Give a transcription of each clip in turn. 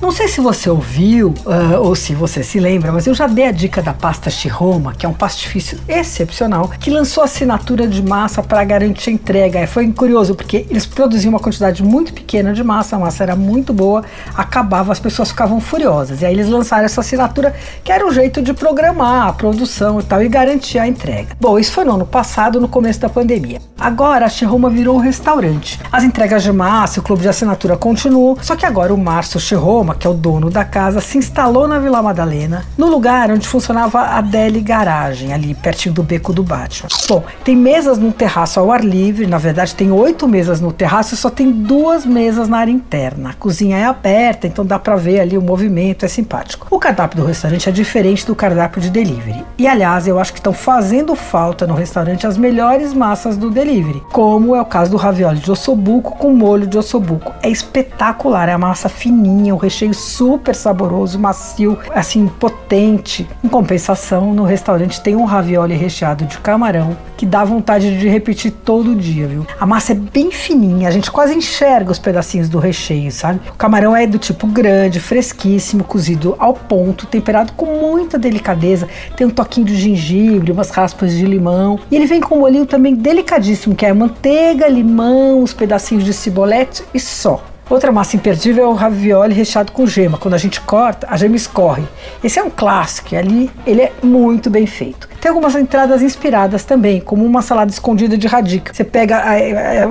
Não sei se você ouviu uh, ou se você se lembra, mas eu já dei a dica da pasta Chiroma, que é um pastifício excepcional, que lançou assinatura de massa para garantir a entrega. Foi curioso porque eles produziam uma quantidade muito pequena de massa, a massa era muito boa, acabava, as pessoas ficavam furiosas. E aí eles lançaram essa assinatura, que era um jeito de programar a produção e tal e garantir a entrega. Bom, isso foi no ano passado, no começo da pandemia. Agora a Chiroma virou um restaurante. As entregas de massa, o clube de assinatura continuam, só que agora o Márcio Chiroma que é o dono da casa, se instalou na Vila Madalena, no lugar onde funcionava a Deli Garagem, ali pertinho do beco do Batman. Bom, tem mesas no terraço ao ar livre, na verdade tem oito mesas no terraço e só tem duas mesas na área interna. A cozinha é aberta, então dá para ver ali o movimento, é simpático. O cardápio do restaurante é diferente do cardápio de delivery. E aliás, eu acho que estão fazendo falta no restaurante as melhores massas do delivery, como é o caso do ravioli de ossobuco com molho de ossobuco. É espetacular, é a massa fininha, o recheio recheio super saboroso, macio, assim, potente. Em compensação, no restaurante tem um ravioli recheado de camarão que dá vontade de repetir todo dia, viu? A massa é bem fininha, a gente quase enxerga os pedacinhos do recheio, sabe? O camarão é do tipo grande, fresquíssimo, cozido ao ponto, temperado com muita delicadeza. Tem um toquinho de gengibre, umas raspas de limão. E ele vem com um molhinho também delicadíssimo, que é manteiga, limão, os pedacinhos de cibolete e só. Outra massa imperdível é o ravioli recheado com gema. Quando a gente corta, a gema escorre. Esse é um clássico ali ele é muito bem feito. Tem algumas entradas inspiradas também, como uma salada escondida de radica. Você pega,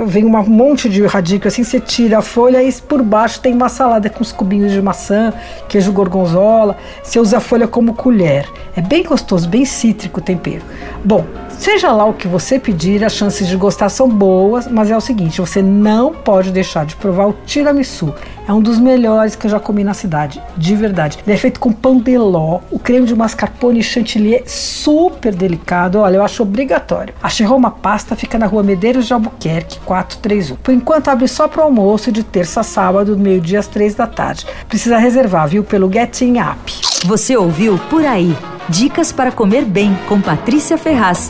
vem um monte de radica assim, você tira a folha e por baixo tem uma salada com os cubinhos de maçã, queijo gorgonzola. Você usa a folha como colher. É bem gostoso, bem cítrico o tempero. Bom, Seja lá o que você pedir, as chances de gostar são boas, mas é o seguinte: você não pode deixar de provar o tiramisu. É um dos melhores que eu já comi na cidade, de verdade. Ele é feito com pão de ló, o creme de mascarpone e chantilly é super delicado. Olha, eu acho obrigatório. A Chiroma Pasta fica na rua Medeiros de Albuquerque, 431. Por enquanto abre só para o almoço de terça a sábado, meio-dia às três da tarde. Precisa reservar, viu, pelo Getting App. Você ouviu Por Aí. Dicas para comer bem com Patrícia Ferraz.